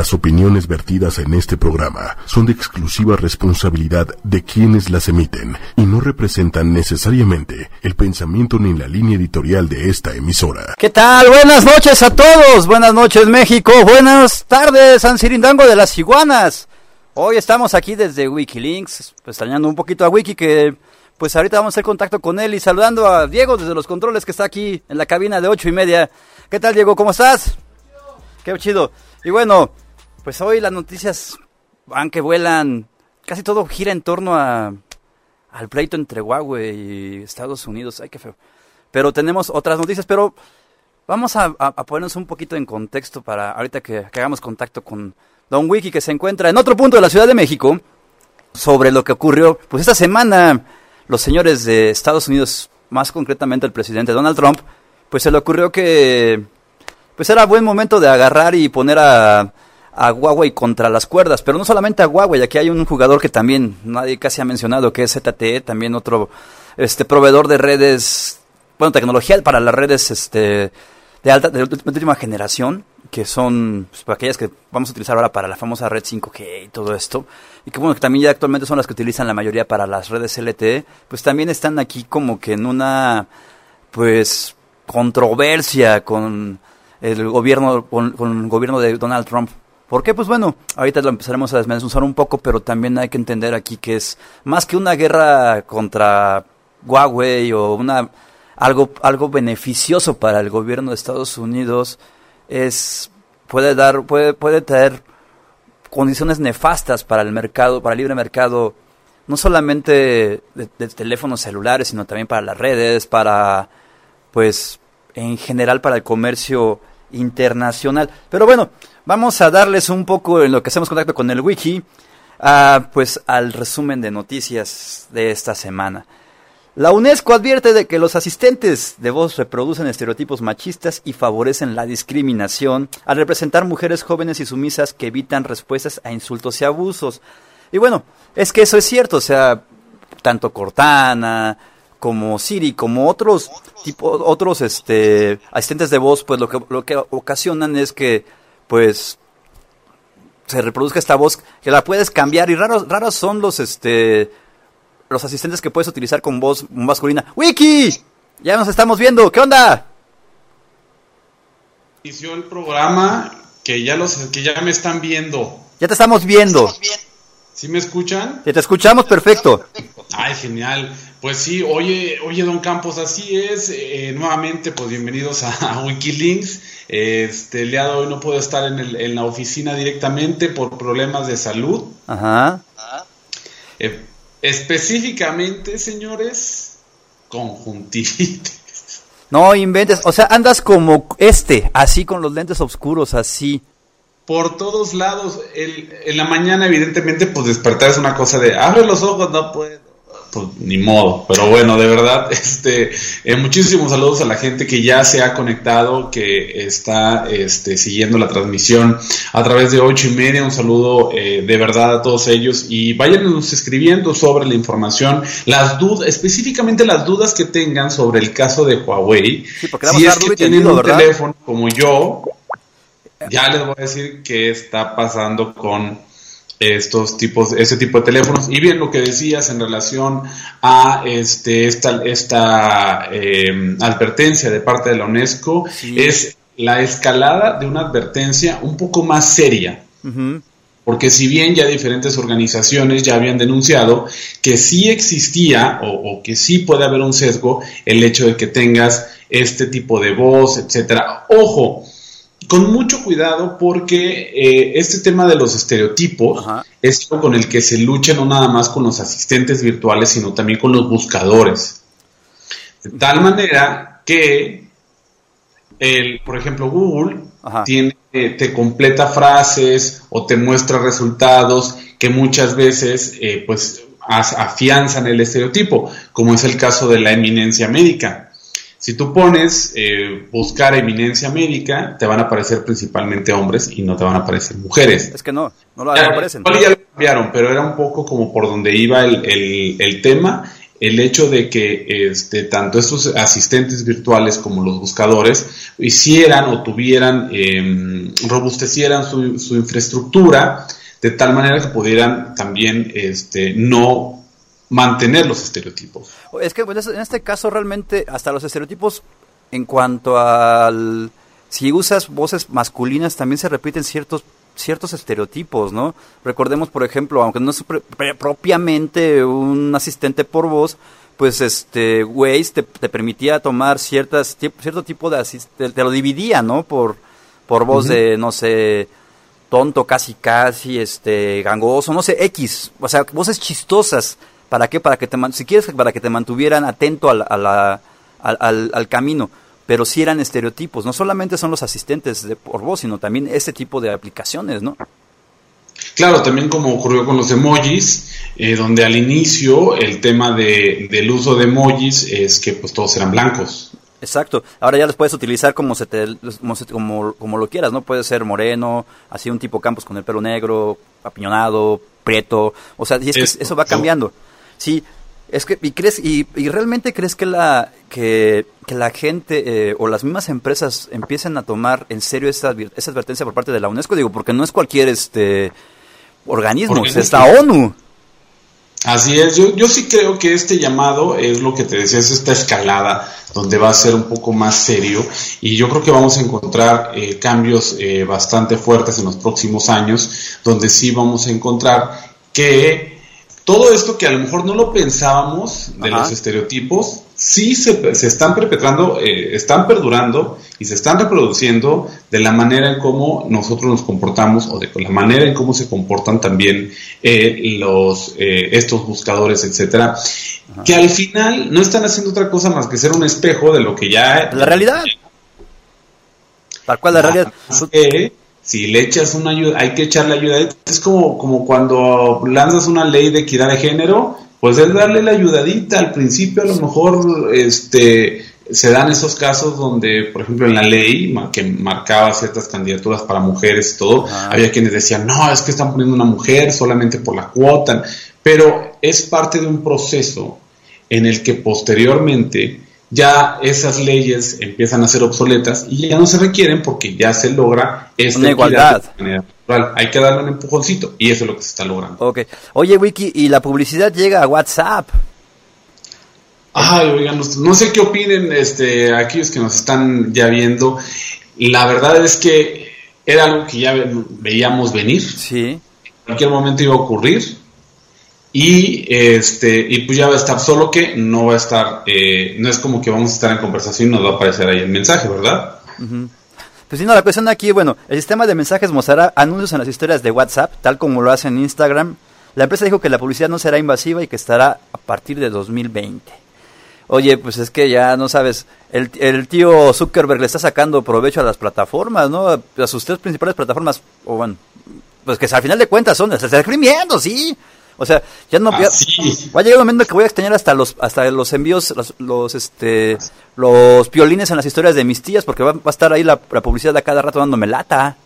Las opiniones vertidas en este programa son de exclusiva responsabilidad de quienes las emiten y no representan necesariamente el pensamiento ni la línea editorial de esta emisora. ¿Qué tal? Buenas noches a todos. Buenas noches México. Buenas tardes San Cirindango de las Iguanas. Hoy estamos aquí desde Wikilinks, extrañando un poquito a Wiki que pues ahorita vamos a hacer contacto con él y saludando a Diego desde los controles que está aquí en la cabina de ocho y media. ¿Qué tal Diego? ¿Cómo estás? Qué chido. Y bueno, pues hoy las noticias van que vuelan. Casi todo gira en torno a, al pleito entre Huawei y Estados Unidos. Ay, qué feo. Pero tenemos otras noticias, pero vamos a, ponernos un poquito en contexto para ahorita que, hagamos contacto con Don Wiki, que se encuentra en otro punto de la Ciudad de México, sobre lo que ocurrió. Pues esta semana, los señores de Estados Unidos, más concretamente el presidente Donald Trump, pues se le ocurrió que pues era buen momento de agarrar y poner a, a Huawei contra las cuerdas, pero no solamente a Huawei, aquí hay un jugador que también nadie casi ha mencionado, que es ZTE, también otro este proveedor de redes, bueno, tecnología para las redes este de alta de última generación, que son pues, aquellas que vamos a utilizar ahora para la famosa red 5G y todo esto, y que bueno, que también ya actualmente son las que utilizan la mayoría para las redes LTE, pues también están aquí como que en una pues controversia con el gobierno, con, el gobierno de Donald Trump. ¿Por qué? Pues bueno, ahorita lo empezaremos a desmenuzar un poco, pero también hay que entender aquí que es más que una guerra contra Huawei o una algo algo beneficioso para el gobierno de Estados Unidos es puede dar puede puede traer condiciones nefastas para el mercado, para el libre mercado, no solamente de, de teléfonos celulares, sino también para las redes, para pues en general para el comercio internacional. Pero bueno, vamos a darles un poco en lo que hacemos contacto con el wiki, pues al resumen de noticias de esta semana. La UNESCO advierte de que los asistentes de voz reproducen estereotipos machistas y favorecen la discriminación al representar mujeres jóvenes y sumisas que evitan respuestas a insultos y abusos. Y bueno, es que eso es cierto, o sea, tanto Cortana, como Siri, como otros tipo, otros este asistentes de voz, pues lo que lo que ocasionan es que pues se reproduzca esta voz que la puedes cambiar y raros raros son los este los asistentes que puedes utilizar con voz masculina. Wiki, ya nos estamos viendo, ¿qué onda? Inició el programa que ya los que ya me están viendo. Ya te estamos viendo. ¿Sí me escuchan? Te escuchamos perfecto. Ay, genial. Pues sí, oye, oye, don Campos, así es. Eh, nuevamente, pues bienvenidos a, Wikilinks. Este, el día de hoy no puedo estar en, el, en la oficina directamente por problemas de salud. Ajá. Eh, específicamente, señores, conjuntivitis. No inventes, o sea, andas como este, así con los lentes oscuros, así por todos lados. El, en la mañana, evidentemente, pues despertar es una cosa de abre los ojos, no puedo. Pues ni modo, pero bueno, de verdad, este, eh, muchísimos saludos a la gente que ya se ha conectado, que está este, siguiendo la transmisión a través de ocho y media. Un saludo eh, de verdad a todos ellos y váyanos escribiendo sobre la información, las dudas, específicamente las dudas que tengan sobre el caso de Huawei. si es que tienen un teléfono como yo, ya les voy a decir qué está pasando con estos tipos, ese tipo de teléfonos. Y bien, lo que decías en relación a este, esta, esta eh, advertencia de parte de la UNESCO es la escalada de una advertencia un poco más seria. Porque si bien ya diferentes organizaciones ya habían denunciado que sí existía o, o, que sí puede haber un sesgo el hecho de que tengas este tipo de voz, etcétera. Ojo, con mucho cuidado porque eh, este tema de los estereotipos es algo con el que se lucha no nada más con los asistentes virtuales, sino también con los buscadores. De tal manera que, el, por ejemplo, Google tiene, eh, te completa frases o te muestra resultados que muchas veces eh, pues afianzan el estereotipo, como es el caso de la eminencia médica. Si tú pones eh, buscar eminencia médica, te van a aparecer principalmente hombres y no te van a aparecer mujeres. Es que no, no, lo, aparecen. Ya lo cambiaron, pero era un poco como por donde iba el, el, tema. el hecho de que este, tanto estos asistentes virtuales como los buscadores hicieran o tuvieran, em, robustecieran su, su, infraestructura de tal manera que pudieran también este, no mantener los estereotipos. Es que pues, en este caso realmente hasta los estereotipos en cuanto al... Si usas voces masculinas también se repiten ciertos ciertos estereotipos, ¿no? Recordemos, por ejemplo, aunque no es propiamente un asistente por voz, pues este Waze te, te permitía tomar ciertas cierto tipo de asistente, te lo dividía, ¿no? Por por voz de no sé tonto casi casi este gangoso, no sé, X, o sea, voces chistosas, ¿para qué? Para que te si quieres para que te mantuvieran atento al, a al, al camino pero sí eran estereotipos. No solamente son los asistentes de por voz, sino también este tipo de aplicaciones, ¿no? Claro, también como ocurrió con los emojis, eh, donde al inicio el tema de, del uso de emojis es que pues todos eran blancos. Exacto. Ahora ya los puedes utilizar como se te, como, como, lo quieras, ¿no? Puede ser moreno, así un tipo campos con el pelo negro, apiñonado, prieto. O sea, y es que eso va cambiando. Sí, es que, ¿y crees, y, realmente crees que la, que, la gente eh, o las mismas empresas empiecen a tomar en serio esa, esa advertencia por parte de la UNESCO? Digo, porque no es cualquier este organismo, es esta ONU. Así es, yo, yo sí creo que este llamado es lo que te decía, es esta escalada donde va a ser un poco más serio y yo creo que vamos a encontrar eh, cambios eh, bastante fuertes en los próximos años, donde sí vamos a encontrar que todo esto que a lo mejor no lo pensábamos de los estereotipos, sí se, se están perpetrando, eh, están perdurando y se están reproduciendo de la manera en cómo nosotros nos comportamos o de la manera en cómo se comportan también eh, los eh, estos buscadores, etcétera, que al final no están haciendo otra cosa más que ser un espejo de lo que ya la realidad. Tal cual la realidad si le echas una ayuda, hay que echarle ayuda. Es como, como cuando lanzas una ley de equidad de género, pues es darle la ayudadita. Al principio a lo mejor este, se dan esos casos donde, por ejemplo, en la ley que marcaba ciertas candidaturas para mujeres y todo, había quienes decían, no, es que están poniendo una mujer solamente por la cuota, pero es parte de un proceso en el que posteriormente ya esas leyes empiezan a ser obsoletas y ya no se requieren porque ya se logra esta igualdad. Hay que darle un empujoncito y eso es lo que se está logrando. Okay. Oye, Wiki, ¿y la publicidad llega a WhatsApp? Ay, oigan, no, sé qué opinen este, aquellos que nos están ya viendo. La verdad es que era algo que ya veíamos venir. Sí. En cualquier momento iba a ocurrir y este y pues ya va a estar solo que no va a estar eh, no es como que vamos a estar en conversación y nos va a aparecer ahí el mensaje verdad pues sí no la cuestión aquí bueno el sistema de mensajes mostrará anuncios en las historias de WhatsApp tal como lo hace en Instagram. La empresa dijo que la publicidad no será invasiva y que estará a partir de 2020 oye pues es que ya no sabes el, el tío Zuckerberg le está sacando provecho a las plataformas no a sus tres principales plataformas o bueno pues que al final de cuentas son se está exprimiendo sí o sea, ya no ah, va a llegar un momento que voy a extrañar hasta los hasta los envíos los, los este los piolines en las historias de mis tías porque va, a estar ahí la, publicidad de cada rato dándome lata.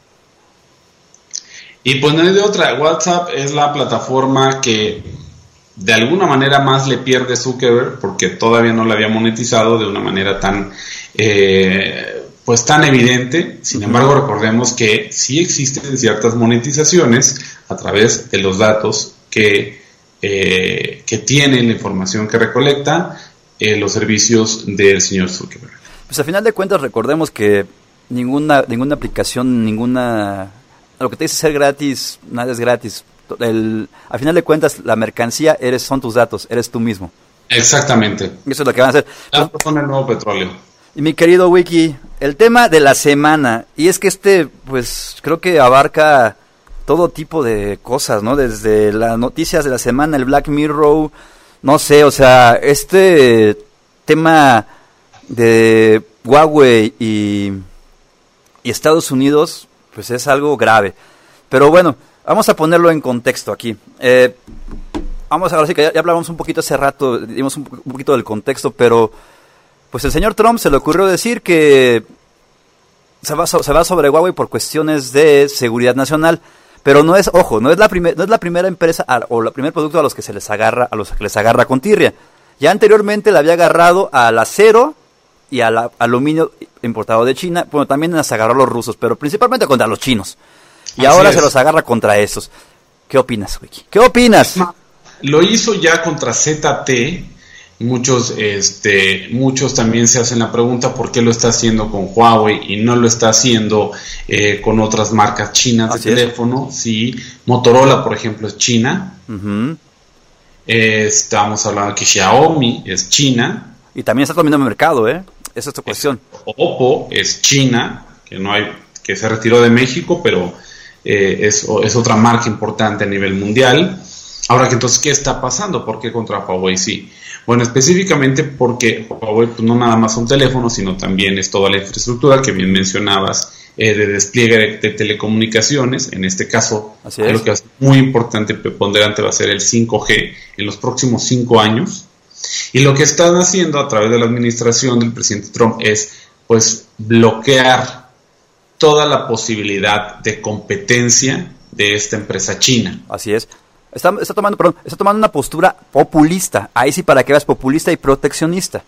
Y pues no hay de otra, WhatsApp es la plataforma que de alguna manera más le pierde Zuckerberg porque todavía no la había monetizado de una manera tan eh, pues tan evidente. Sin embargo, recordemos que sí existen ciertas monetizaciones a través de los datos que, eh, que tienen la información que recolecta eh, los servicios del señor Zuckerberg. Pues a final de cuentas recordemos que ninguna, ninguna aplicación, ninguna... Lo que te dice ser gratis, nada es gratis. El, a final de cuentas, la mercancía eres, son tus datos, eres tú mismo. Exactamente. Eso es lo que van a hacer. son el nuevo petróleo. Y mi querido Wiki, el tema de la semana, y es que este, pues creo que abarca todo tipo de cosas, ¿no? Desde las noticias de la semana, el Black Mirror, no sé, o sea, este tema de Huawei y, Estados Unidos, pues es algo grave. Pero bueno, vamos a ponerlo en contexto aquí. Eh, vamos a sí que ya, hablamos un poquito hace rato, dimos un, un poquito del contexto, pero pues el señor Trump se le ocurrió decir que se va, se va sobre Huawei por cuestiones de seguridad nacional. Pero no es, ojo, no es la, no es la primera empresa o el primer producto a los que se les agarra, a los que les agarra con tirria. Ya anteriormente le había agarrado al acero y al aluminio importado de China. Bueno, también las agarró a los rusos, pero principalmente contra los chinos. Y ahora se los agarra contra esos. ¿Qué opinas, Wiki? ¿Qué opinas? Lo hizo ya contra ZT. Muchos, este, muchos también se hacen la pregunta por qué lo está haciendo con Huawei y no lo está haciendo eh, con otras marcas chinas de teléfono. Sí, Motorola, por ejemplo, es China. estamos hablando que Xiaomi es China. Y también está tomando el mercado, ¿eh? Esa es tu cuestión. Oppo es China, que no hay, que se retiró de México, pero eh, es, es, otra marca importante a nivel mundial. Ahora que entonces, ¿qué está pasando? ¿Por qué contra Huawei sí? Bueno, específicamente porque Huawei pues, no nada más un teléfono, sino también es toda la infraestructura que bien mencionabas eh, de despliegue de, telecomunicaciones. En este caso, lo que es muy importante, preponderante, va a ser el 5G en los próximos cinco años. Y lo que están haciendo a través de la administración del presidente Trump es, pues, bloquear toda la posibilidad de competencia de esta empresa china. Así es. Está, tomando, está tomando una postura populista. Ahí sí para que veas populista y proteccionista.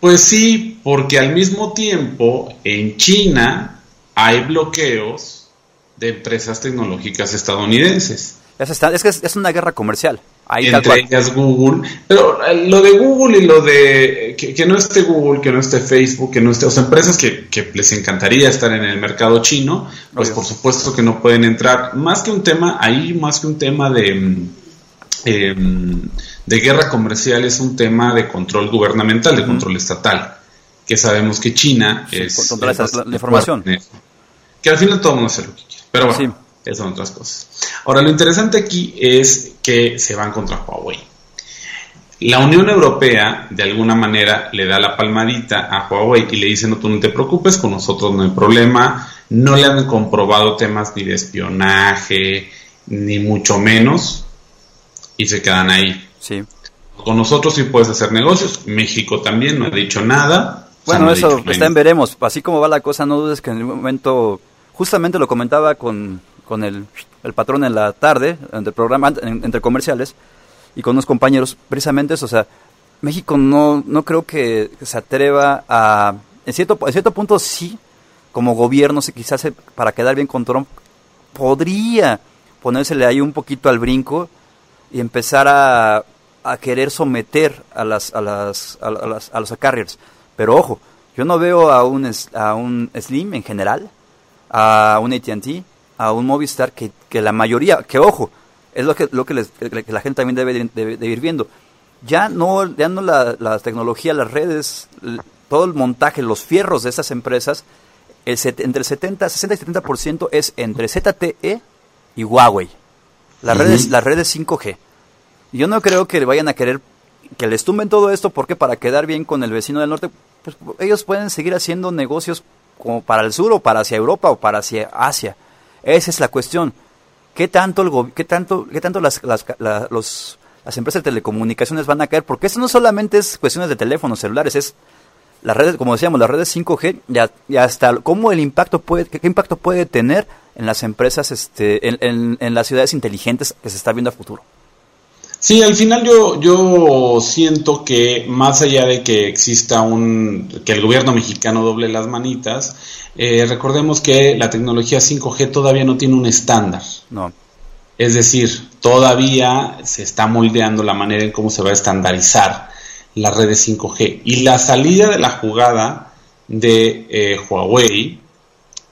Pues sí, porque al mismo tiempo en China hay bloqueos de empresas tecnológicas estadounidenses. Es, que es, una guerra comercial. Ahí Entre ellas Google. Pero eh, lo de Google y lo de que, no esté Google, que no esté Facebook, que no esté. O sea, empresas que, les encantaría estar en el mercado chino, pues por supuesto que no pueden entrar. Más que un tema, ahí más que un tema de. Mm, em, de guerra comercial es un tema de control gubernamental, de control estatal, que sabemos que China es... Controla la, información. Que al final todo el mundo hace lo que quiere. Pero bueno, esas son otras cosas. Ahora, lo interesante aquí es que se van contra Huawei. La Unión Europea, de alguna manera, le da la palmadita a Huawei y le dice, no, tú no te preocupes, con nosotros no hay problema, no le han comprobado temas ni de espionaje, ni mucho menos, y se quedan ahí. Sí. Con nosotros sí puedes hacer negocios, México también no ha dicho nada. Bueno, eso está en veremos, así como va la cosa, no dudes que en el momento, justamente lo comentaba con, con el el patrón en la tarde, entre, programa, entre comerciales, y con unos compañeros, precisamente eso, o sea, México no, no creo que se atreva a, en cierto, en cierto punto sí, como gobierno, quizás para quedar bien con Trump, podría ponérsele ahí un poquito al brinco y empezar a, a querer someter a las a las a, las, a los carriers. Pero ojo, yo no veo a un a un Slim en general, a un AT&T, a un Movistar que, que la mayoría, que ojo, es lo que, lo que, la gente también debe de, ir viendo. Ya no, ya no la, la, tecnología, las redes, todo el montaje, los fierros de esas empresas, el entre el 70, 60 y 70% es entre ZTE y Huawei. Las, redes, las redes 5G. Yo no creo que vayan a querer que les tumben todo esto porque para quedar bien con el vecino del norte, pues ellos pueden seguir haciendo negocios como para el sur o para hacia Europa o para hacia Asia. Esa es la cuestión. ¿Qué tanto, el qué tanto, qué tanto las, las, las empresas de telecomunicaciones van a caer? Porque esto no solamente es cuestiones de teléfonos celulares, es las redes, como decíamos, las redes 5G y, hasta cómo el impacto puede, qué, impacto puede tener en las empresas, este, en, en, las ciudades inteligentes que se está viendo a futuro. Sí, al final yo, yo siento que más allá de que exista un, que el gobierno mexicano doble las manitas, eh, recordemos que la tecnología 5G todavía no tiene un estándar. No. Es decir, todavía se está moldeando la manera en cómo se va a estandarizar las redes 5G. Y la salida de la jugada de eh, Huawei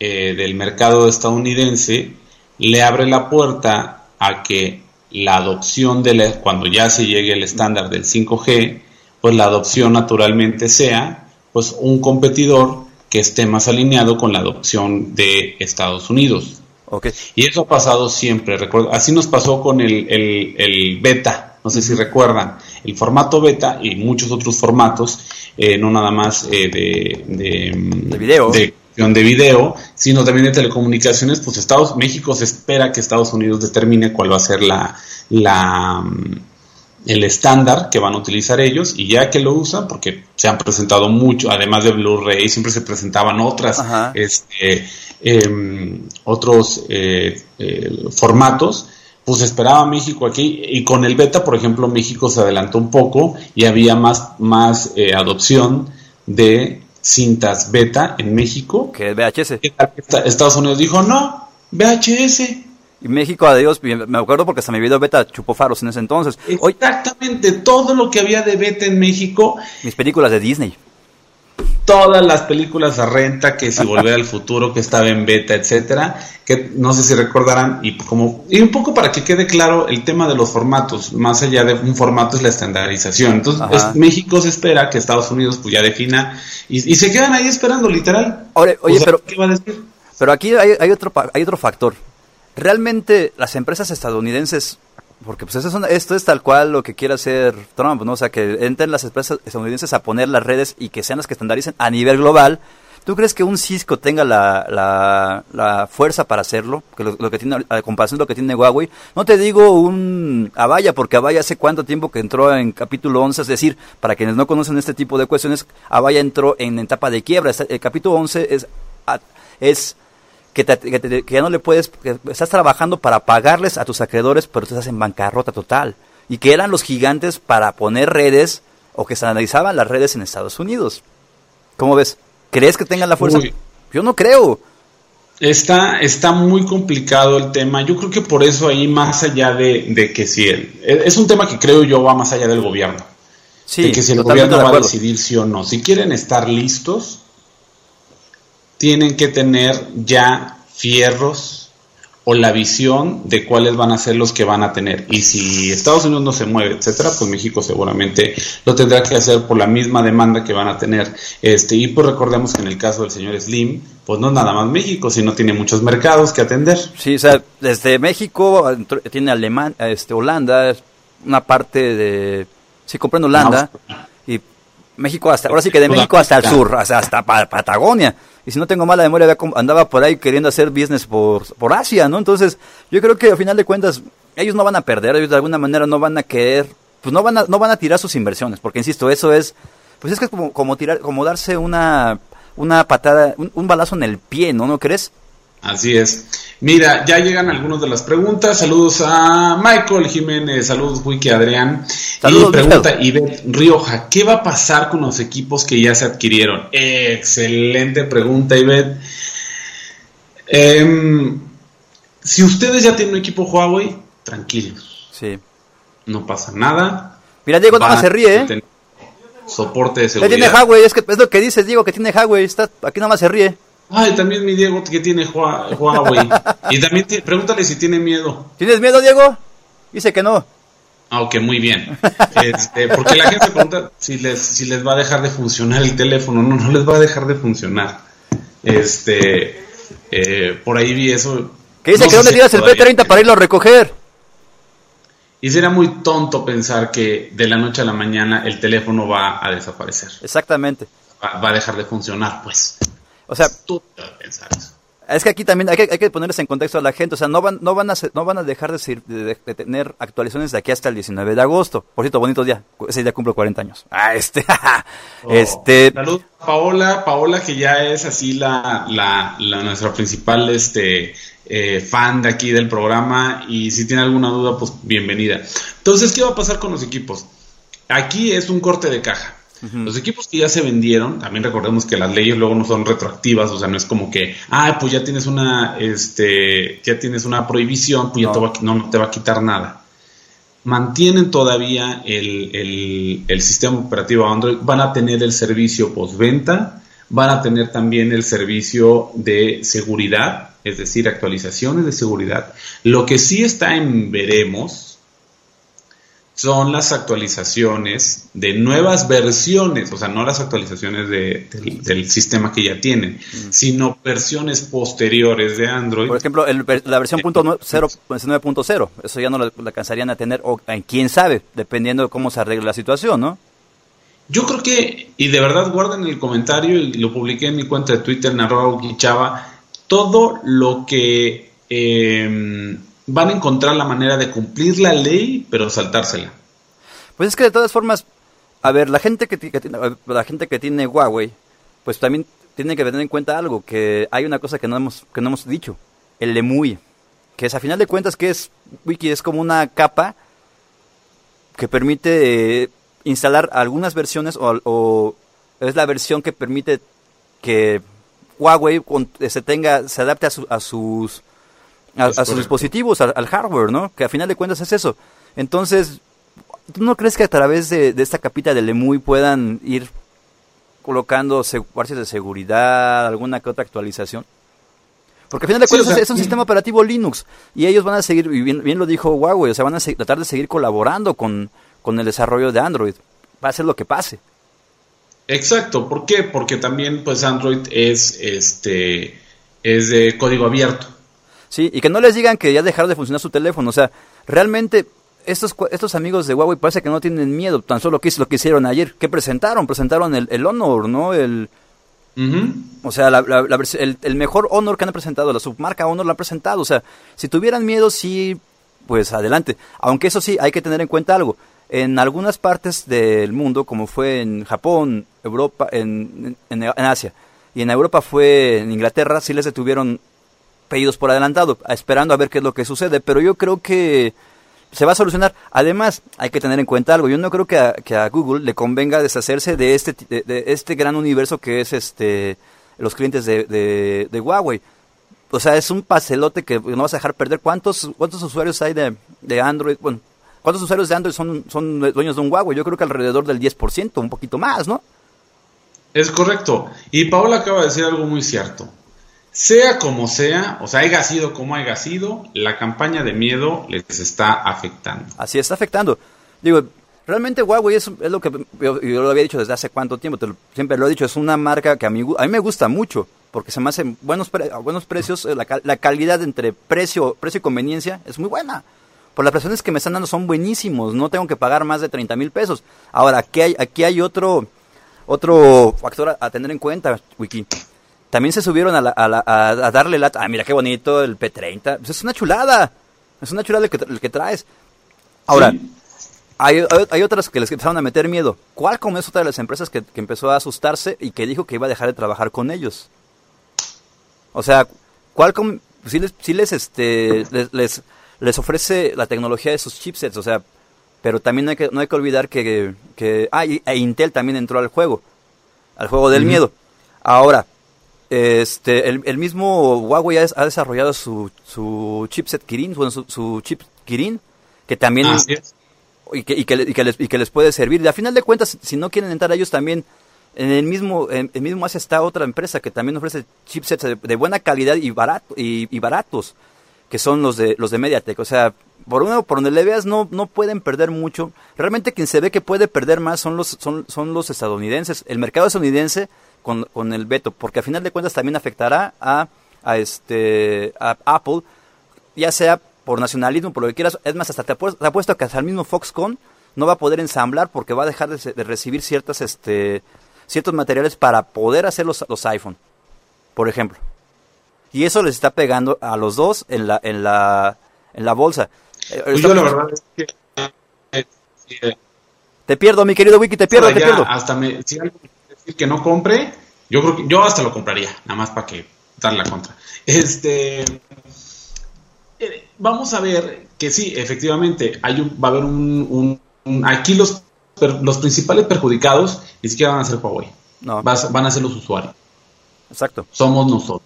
eh, del mercado estadounidense le abre la puerta a que la adopción de la, cuando ya se llegue el estándar del 5G, pues la adopción naturalmente sea pues un competidor que esté más alineado con la adopción de Estados Unidos. Okay. Y eso ha pasado siempre, así nos pasó con el, el, beta, no sé si recuerdan, el formato beta y muchos otros formatos, eh, no nada más eh, de, de, de, video. De, de video, sino también de telecomunicaciones, pues Estados México se espera que Estados Unidos determine cuál va a ser la, la el estándar que van a utilizar ellos y ya que lo usan, porque se han presentado mucho, además de Blu-ray, siempre se presentaban otras, este, em, otros eh, eh, formatos, pues esperaba México aquí y con el beta, por ejemplo, México se adelantó un poco y había más, más eh, adopción de cintas beta en México. Que VHS. Estados Unidos dijo, no, VHS. Y México, adiós, me acuerdo porque hasta mi video beta chupó faros en ese entonces. Exactamente, todo lo que había de beta en México. Mis películas de Disney todas las películas a renta, que si Volver al Futuro, que estaba en beta, etcétera, que no sé si recordarán, y como, y un poco para que quede claro el tema de los formatos, más allá de un formato es la estandarización. Entonces, México se espera que Estados Unidos pues ya defina, y, se quedan ahí esperando, literal. Oye, pero, ¿qué va a decir? Pero aquí hay, hay, otro, hay otro factor. Realmente las empresas estadounidenses porque pues eso es esto es tal cual lo que quiere hacer Trump, ¿no? O sea, que entren las empresas estadounidenses a poner las redes y que sean las que estandaricen a nivel global. ¿Tú crees que un Cisco tenga la, la, fuerza para hacerlo? Que lo, que tiene, a comparación de lo que tiene Huawei. No te digo un Avaya, porque Avaya hace cuánto tiempo que entró en capítulo 11, es decir, para quienes no conocen este tipo de cuestiones, Avaya entró en etapa de quiebra. El capítulo 11 es, es que, ya no le puedes, que estás trabajando para pagarles a tus acreedores, pero tú estás en bancarrota total. Y que eran los gigantes para poner redes o que se analizaban las redes en Estados Unidos. ¿Cómo ves? ¿Crees que tengan la fuerza? Yo no creo. Está, está muy complicado el tema. Yo creo que por eso ahí, más allá de, que si él. Es un tema que creo yo va más allá del gobierno. Sí, de que si el gobierno va a decidir sí o no. Si quieren estar listos, tienen que tener ya fierros o la visión de cuáles van a ser los que van a tener. Y si Estados Unidos no se mueve, etcétera, pues México seguramente lo tendrá que hacer por la misma demanda que van a tener. Este, y pues recordemos que en el caso del señor Slim, pues no es nada más México, sino tiene muchos mercados que atender. Sí, o sea, desde México tiene Alemania, este, Holanda, una parte de sí comprendo Holanda y México hasta ahora sí que de México hasta el sur, hasta, hasta Patagonia y si no tengo mala memoria, andaba por ahí queriendo hacer business por, por Asia, ¿no? Entonces, yo creo que al final de cuentas, ellos no van a perder, ellos de alguna manera no van a querer, pues no van a, no van a tirar sus inversiones, porque insisto, eso es, pues es que es como, como tirar, como darse una, una patada, un balazo en el pie, ¿no? ¿No crees? Así es. Mira, ya llegan algunas de las preguntas. Saludos a Michael Jiménez, saludos Wiki Adrián. y pregunta Ivette Rioja, ¿qué va a pasar con los equipos que ya se adquirieron? Excelente pregunta, Ivette. Em, si ustedes ya tienen un equipo Huawei, tranquilos. Sí. No pasa nada. Mira, Diego nada más se ríe, ¿eh? Soporte de seguridad. Ya tiene Huawei, es, que, es lo que dices, Diego, que tiene Huawei. Está, aquí nada más se ríe. Ay, también mi Diego que tiene Huawei. y también pregúntale si tiene miedo. ¿Tienes miedo, Diego? Dice que no. Ah, ok, muy bien. Este, porque la gente pregunta si les, si les va a dejar de funcionar el teléfono. No, no les va a dejar de funcionar. Este, eh, por ahí vi eso. ¿Qué dice que dónde tiras el P30 para irlo a recoger? Y será muy tonto pensar que de la noche a la mañana el teléfono va a desaparecer. Exactamente. va a dejar de funcionar, pues. O sea, Es que aquí también hay que, hay que ponerles en contexto a la gente, o sea, no van, no van, a, no van a dejar de, tener actualizaciones de aquí hasta el 19 de agosto. Por cierto, bonito día, ese día cumplo 40 años. Ah, este, oh, este. Salud, Paola, Paola que ya es así la, la, nuestra principal, este, eh, fan de aquí del programa y si tiene alguna duda, pues bienvenida. Entonces, ¿qué va a pasar con los equipos? Aquí es un corte de caja. Los equipos que ya se vendieron, también recordemos que las leyes luego no son retroactivas, o sea, no es como que, ah, pues ya tienes una, este, ya tienes una prohibición, pues ya te va, no, te va a quitar nada. Mantienen todavía el, el, sistema operativo Android, van a tener el servicio postventa, van a tener también el servicio de seguridad, es decir, actualizaciones de seguridad. Lo que sí está en veremos, son las actualizaciones de nuevas versiones, o sea, no las actualizaciones del, sistema que ya tienen, mm. sino versiones posteriores de Android. Por ejemplo, la versión pues, 9.0, eso ya no lo, alcanzarían a tener, o quién sabe, dependiendo de cómo se arregle la situación, ¿no? Yo creo que, y de verdad guarden el comentario, y lo publiqué en mi cuenta de Twitter, en arroba todo lo que... Eh, van a encontrar la manera de cumplir la ley, pero saltársela. Pues es que de todas formas, a ver, la gente que, la gente que tiene Huawei, pues también tiene que tener en cuenta algo, que hay una cosa que no hemos, que no hemos dicho, el EMUI. que es a final de cuentas que es Wiki es como una capa que permite eh, instalar algunas versiones o, es la versión que permite que Huawei se tenga se adapte a, a sus a, sus dispositivos, al, hardware, ¿no? Que a final de cuentas es eso. Entonces, ¿tú no crees que a través de, esta capita de Lemuy puedan ir colocando parches de seguridad, alguna que otra actualización? Porque al final de cuentas es un sistema operativo Linux y ellos van a seguir, bien, bien lo dijo Huawei, o sea, van a tratar de seguir colaborando con, con el desarrollo de Android. Va a ser lo que pase. Exacto, ¿por qué? Porque también pues Android es este es de código abierto. Sí, y que no les digan que ya dejaron de funcionar su teléfono, o sea, realmente estos, estos amigos de Huawei parece que no tienen miedo, tan solo que es lo que hicieron ayer. ¿Qué presentaron? Presentaron el, el Honor, ¿no? El, O sea, el, mejor Honor que han presentado, la submarca Honor la han presentado. O sea, si tuvieran miedo, sí, pues adelante. Aunque eso sí, hay que tener en cuenta algo. En algunas partes del mundo, como fue en Japón, Europa, en, en, en Asia, y en Europa fue en Inglaterra, sí les detuvieron pedidos por adelantado, esperando a ver qué es lo que sucede. Pero yo creo que se va a solucionar. Además, hay que tener en cuenta algo. Yo no creo que a, que a Google le convenga deshacerse de este, de, este gran universo que es este los clientes de, Huawei. O sea, es un paselote que no vas a dejar perder. ¿Cuántos, cuántos usuarios hay de, de Android? Bueno, ¿cuántos usuarios de Android son, son dueños de un Huawei? Yo creo que alrededor del 10%, un poquito más, ¿no? Es correcto. Y Paola acaba de decir algo muy cierto. Sea como sea, o sea, haya sido como haya sido, la campaña de miedo les está afectando. Así está afectando. Digo, realmente Huawei es, lo que yo, lo había dicho desde hace cuánto tiempo, siempre lo he dicho, es una marca que a mí, a mí me gusta mucho, porque se me hacen buenos, a buenos precios, eh, la, calidad entre precio, precio y conveniencia es muy buena. Por las presiones que me están dando son buenísimos, no tengo que pagar más de 30 mil pesos. Ahora, aquí hay, aquí hay otro, otro factor a tener en cuenta, Wiki también se subieron a, a, darle la... Ah, mira qué bonito el P30. Pues es una chulada. Es una chulada el que, el que traes. Ahora, hay, hay, otras que les empezaron a meter miedo. ¿Cuál es otra de las empresas que, empezó a asustarse y que dijo que iba a dejar de trabajar con ellos? O sea, Qualcomm sí les, sí les, este, les, les, ofrece la tecnología de sus chipsets, o sea, pero también no hay que, no hay que olvidar que, que ah, e Intel también entró al juego, al juego del miedo. Ahora, este, el, mismo Huawei ha, desarrollado su, su chipset Kirin, bueno, su, chip Kirin, que también... y, que, y, que, les, y que les puede servir. Y a final de cuentas, si no quieren entrar ellos también, en el mismo, en el mismo Asia está otra empresa que también ofrece chipsets de, buena calidad y, barato, y, baratos, que son los de, los de MediaTek. O sea, por uno, por donde le veas, no, no pueden perder mucho. Realmente quien se ve que puede perder más son los, son, son los estadounidenses. El mercado estadounidense con, con el veto, porque a final de cuentas también afectará a, a, este, a Apple, ya sea por nacionalismo, por lo que quieras. Es más, hasta te apuesto, que hasta el mismo Foxconn no va a poder ensamblar porque va a dejar de, recibir ciertas, este, ciertos materiales para poder hacer los, los iPhone, por ejemplo. Y eso les está pegando a los dos en la, en la, en la bolsa. Eh, pues yo la verdad es que... Eh, eh, te pierdo, mi querido Wiki, te pierdo, te pierdo. Hasta me, que no compre, yo creo que yo hasta lo compraría, nada más para que darle la contra. Este, eh, vamos a ver que sí, efectivamente, hay un, va a haber un, aquí los, los principales perjudicados ni siquiera van a ser Huawei, no. van a ser los usuarios. Exacto. Somos nosotros.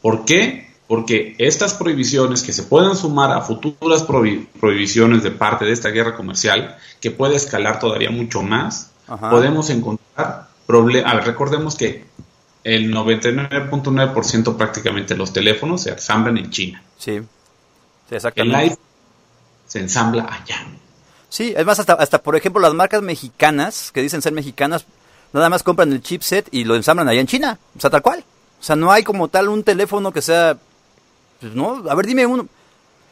¿Por qué? Porque estas prohibiciones que se pueden sumar a futuras prohibiciones de parte de esta guerra comercial, que puede escalar todavía mucho más, podemos encontrar problemas. A ver, recordemos que el 99.9% prácticamente de los teléfonos se ensamblan en China. Sí, exactamente. El iPhone se ensambla allá. Sí, es más, hasta, hasta por ejemplo las marcas mexicanas, que dicen ser mexicanas, nada más compran el chipset y lo ensamblan allá en China. O sea, tal cual. O sea, no hay como tal un teléfono que sea... Pues, no, a ver, dime uno.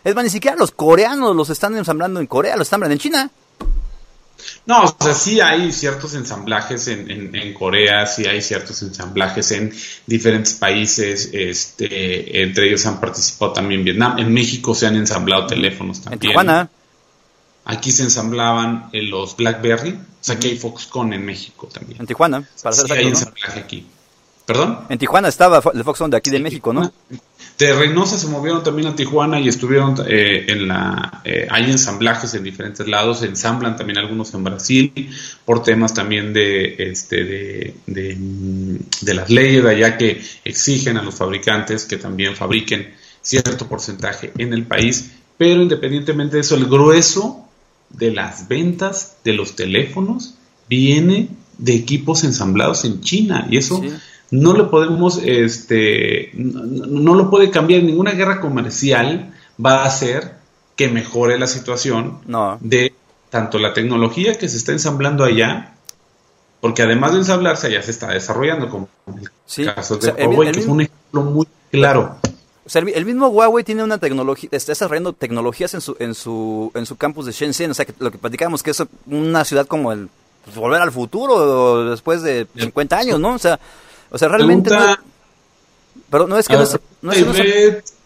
Es más, ni siquiera los coreanos los están ensamblando en Corea, los ensamblan en China. No, o sea, sí hay ciertos ensamblajes en, en, Corea, sí hay ciertos ensamblajes en diferentes países, este, entre ellos han participado también Vietnam, en México se han ensamblado teléfonos también. En Tijuana. Aquí se ensamblaban los BlackBerry, o sea, que hay Foxconn en México también. En Tijuana, para hacer sí, hay ensamblaje aquí. ¿Perdón? En Tijuana estaba el Foxconn de aquí de México, ¿no? De Reynosa se movieron también a Tijuana y estuvieron eh, en la. Eh, hay ensamblajes en diferentes lados, ensamblan también algunos en Brasil por temas también de, este, de, de, de las leyes de allá que exigen a los fabricantes que también fabriquen cierto porcentaje en el país, pero independientemente de eso, el grueso de las ventas de los teléfonos viene de equipos ensamblados en China y eso no lo podemos, este, no, lo puede cambiar. Ninguna guerra comercial va a hacer que mejore la situación de tanto la tecnología que se está ensamblando allá, porque además de ensamblarse allá se está desarrollando, como el caso de Huawei, que es un ejemplo muy claro. O sea, el, mismo Huawei tiene una tecnología, está desarrollando tecnologías en su, en su, en su campus de Shenzhen, o sea, que lo que platicamos que es una ciudad como el pues, volver al futuro después de 50 años, ¿no? O sea, o sea, realmente... pero no es que no,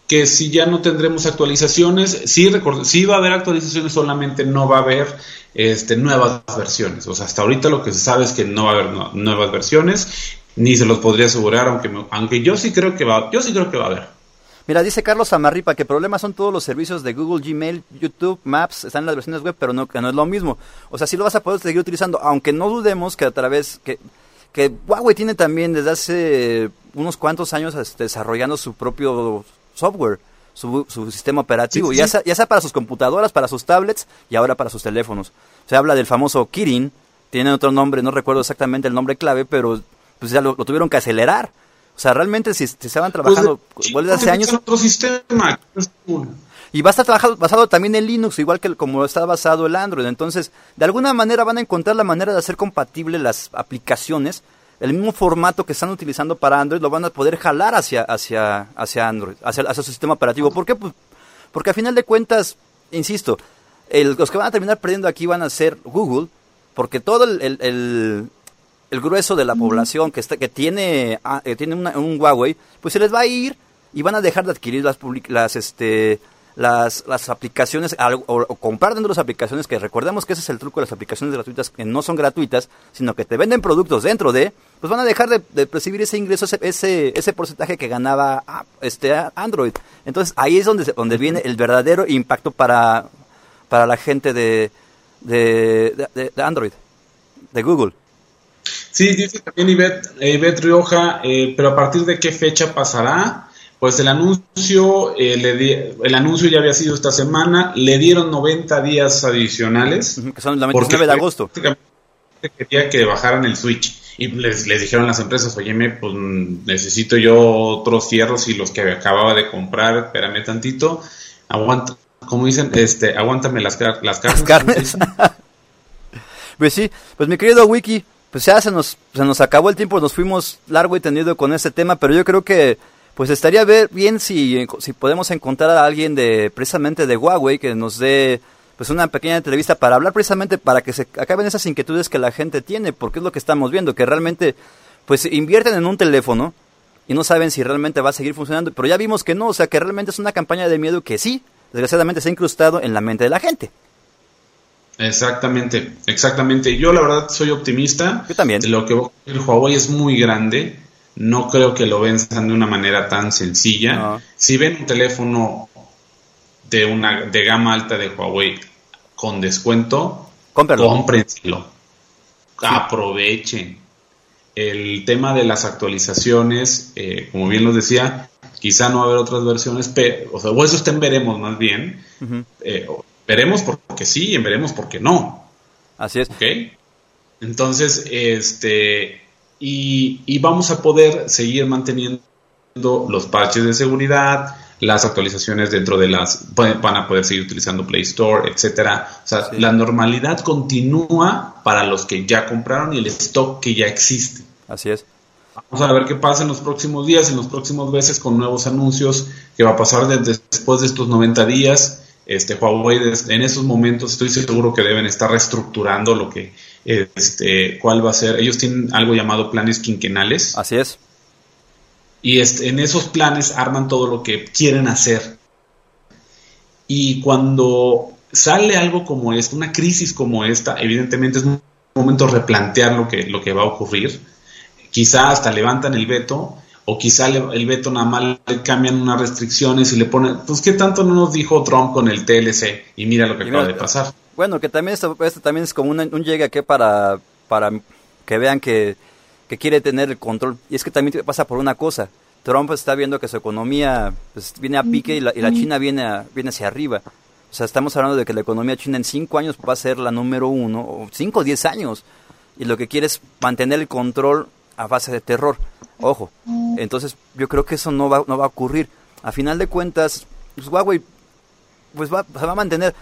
que si ya no tendremos actualizaciones, sí, sí va a haber actualizaciones, solamente no va a haber este, nuevas versiones. O sea, hasta ahorita lo que se sabe es que no va a haber nuevas versiones, ni se los podría asegurar, aunque, aunque yo sí creo que va, yo sí creo que va a haber. Mira, dice Carlos Amarripa que problemas son todos los servicios de Google, Gmail, YouTube, Maps, están en las versiones web, pero no, que no es lo mismo. O sea, sí lo vas a poder seguir utilizando, aunque no dudemos que a través, que que Huawei tiene también desde hace unos cuantos años este, desarrollando su propio software, su, sistema operativo, Ya, sea, ya sea para sus computadoras, para sus tablets y ahora para sus teléfonos. Se habla del famoso Kirin, tiene otro nombre, no recuerdo exactamente el nombre clave, pero pues ya lo, tuvieron que acelerar. O sea, realmente si, si estaban pues, trabajando pues, desde hace años... Otro sistema. Y va a estar trabajado, basado también en Linux, igual que como está basado el Android. Entonces, de alguna manera van a encontrar la manera de hacer compatible las aplicaciones. El mismo formato que están utilizando para Android lo van a poder jalar hacia, hacia, hacia Android, hacia, hacia su sistema operativo. ¿Por qué? Pues, porque a final de cuentas, insisto, los que van a terminar perdiendo aquí van a ser Google, porque todo el, el, grueso de la población que, está, que tiene, ah, tiene un Huawei, pues se les va a ir y van a dejar de adquirir las, las, este, las, las aplicaciones o, comprar dentro de las aplicaciones, que recordemos que ese es el truco de las aplicaciones gratuitas, que no son gratuitas, sino que te venden productos dentro de, pues van a dejar de, percibir ese ingreso, ese, ese, porcentaje que ganaba ah, este Android. Entonces ahí es donde, donde viene el verdadero impacto para, para la gente de, de, de, Android, de Google. Sí, dice también Ivette, Rioja, eh, pero a partir de qué fecha pasará. Pues el anuncio, eh, el anuncio ya había sido esta semana, le dieron 90 días adicionales. Que son el 29 de agosto. Quería que bajaran el switch. Y les, les dijeron las empresas, oye, pues necesito yo otros fierros y los que acababa de comprar, espérame tantito, aguanta, como dicen, este, aguántame las, las carnes. pues sí, pues mi querido Wiki, pues ya se nos, se nos acabó el tiempo, nos fuimos largo y tendido con este tema, pero yo creo que pues estaría bien si, si podemos encontrar a alguien de precisamente de Huawei que nos dé pues una pequeña entrevista para hablar precisamente para que se acaben esas inquietudes que la gente tiene, porque es lo que estamos viendo, que realmente pues invierten en un teléfono y no saben si realmente va a seguir funcionando, pero ya vimos que no, o sea que realmente es una campaña de miedo que sí, desgraciadamente se ha incrustado en la mente de la gente. Exactamente, exactamente. Yo la verdad soy optimista. Yo también. lo que el Huawei es muy grande no creo que lo venzan de una manera tan sencilla. Si ven un teléfono de una de gama alta de Huawei con descuento, cómprenselo. Aprovechen. El tema de las actualizaciones, eh, como bien lo decía, quizá no va a haber otras versiones, pero, o sea, o eso estén veremos más bien. Eh, veremos porque sí y veremos porque no. Así es. ¿Ok? Entonces, este, y, vamos a poder seguir manteniendo los parches de seguridad, las actualizaciones dentro de las van a poder seguir utilizando Play Store, etcétera. O sea, la normalidad continúa para los que ya compraron y el stock que ya existe. Así es. Vamos a ver qué pasa en los próximos días, en los próximos meses con nuevos anuncios, qué va a pasar después de estos 90 días. Este Huawei en esos momentos estoy seguro que deben estar reestructurando lo que este, cuál va a ser. Ellos tienen algo llamado planes quinquenales. Así es. Y este, en esos planes arman todo lo que quieren hacer. Y cuando sale algo como esta, una crisis como esta, evidentemente es un momento replantear lo que, lo que va a ocurrir. quizá hasta levantan el veto o quizá el veto nada más le cambian unas restricciones y le ponen, pues qué tanto no nos dijo Trump con el TLC y mira lo que acaba de pasar. Bueno, que también esto, también es como un llegue aquí para, para que vean que, que quiere tener el control. Y es que también pasa por una cosa. Trump está viendo que su economía pues, viene a pique y la, y la China viene, viene hacia arriba. O sea, estamos hablando de que la economía china en cinco años va a ser la número uno, o cinco o diez años. Y lo que quiere es mantener el control a base de terror. Ojo. Entonces, yo creo que eso no va, no va a ocurrir. A final de cuentas, pues Huawei pues va, se va a mantener.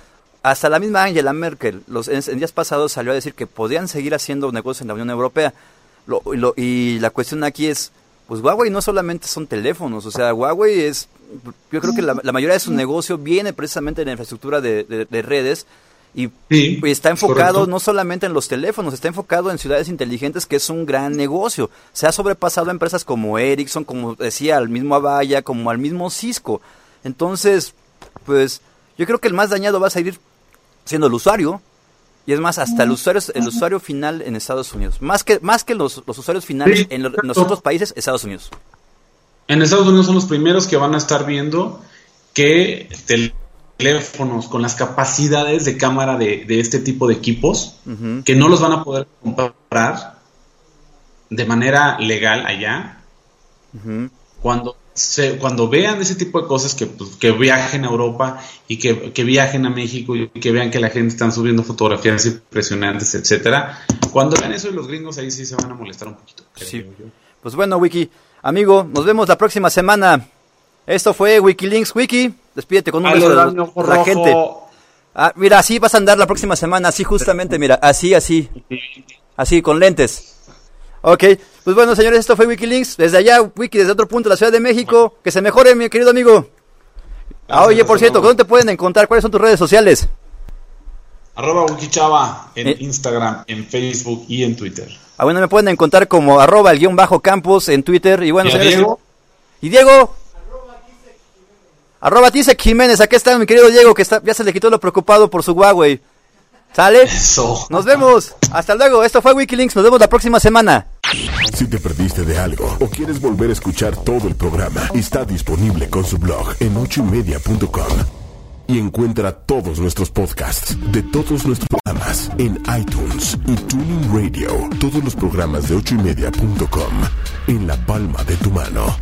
Hasta la misma Angela Merkel, los, en, días pasados salió a decir que podían seguir haciendo negocios en la Unión Europea. Lo, y la cuestión aquí es, pues Huawei no solamente son teléfonos, o sea, Huawei es, yo creo que la, mayoría de su negocio viene precisamente en la infraestructura de, redes y, está enfocado no solamente en los teléfonos, está enfocado en ciudades inteligentes, que es un gran negocio. Se ha sobrepasado a empresas como Ericsson, como decía, al mismo Avaya, como al mismo Cisco. Entonces, pues yo creo que el más dañado va a seguir siendo el usuario, y es más, hasta el usuario, el usuario final en Estados Unidos. Más que, más que los, usuarios finales en, los otros países, Estados Unidos. En Estados Unidos son los primeros que van a estar viendo que teléfonos con las capacidades de cámara de, este tipo de equipos, que no los van a poder comprar de manera legal allá, cuando cuando vean ese tipo de cosas, que, pues, que viajen a Europa y que, viajen a México y que vean que la gente está subiendo fotografías impresionantes, etcétera, cuando vean eso de los gringos ahí sí se van a molestar un poquito. Pues bueno, Wiki, amigo, nos vemos la próxima semana. Esto fue Wikilinks Wiki. Despídete con un beso de la gente. Ah, mira, así vas a andar la próxima semana, así justamente, mira, así, así. Así, con lentes. Ok, pues bueno, señores, esto fue Wikilinks. Desde allá, Wiki, desde otro punto de la Ciudad de México. Que se mejore, mi querido amigo. Ah, oye, por cierto, ¿dónde te pueden encontrar? ¿Cuáles son tus redes sociales? Arroba Wikichava en eh. Instagram, en Facebook y en Twitter. Ah, bueno, me pueden encontrar como arroba el guion bajo campus en Twitter. Y bueno, ¿Y Diego? ¿Y Diego? Arroba Tice Jiménez, aquí está mi querido Diego, que está, ya se le quitó lo preocupado por su Huawei. ¿Sale? Eso. Nos vemos. Hasta luego. Esto fue Wikilinks. Nos vemos la próxima semana. Si te perdiste de algo o quieres volver a escuchar todo el programa, está disponible con su blog en ochoymedia.com. Y encuentra todos nuestros podcasts de todos nuestros programas en iTunes y Tuning Radio. Todos los programas de ochoymedia.com en la palma de tu mano.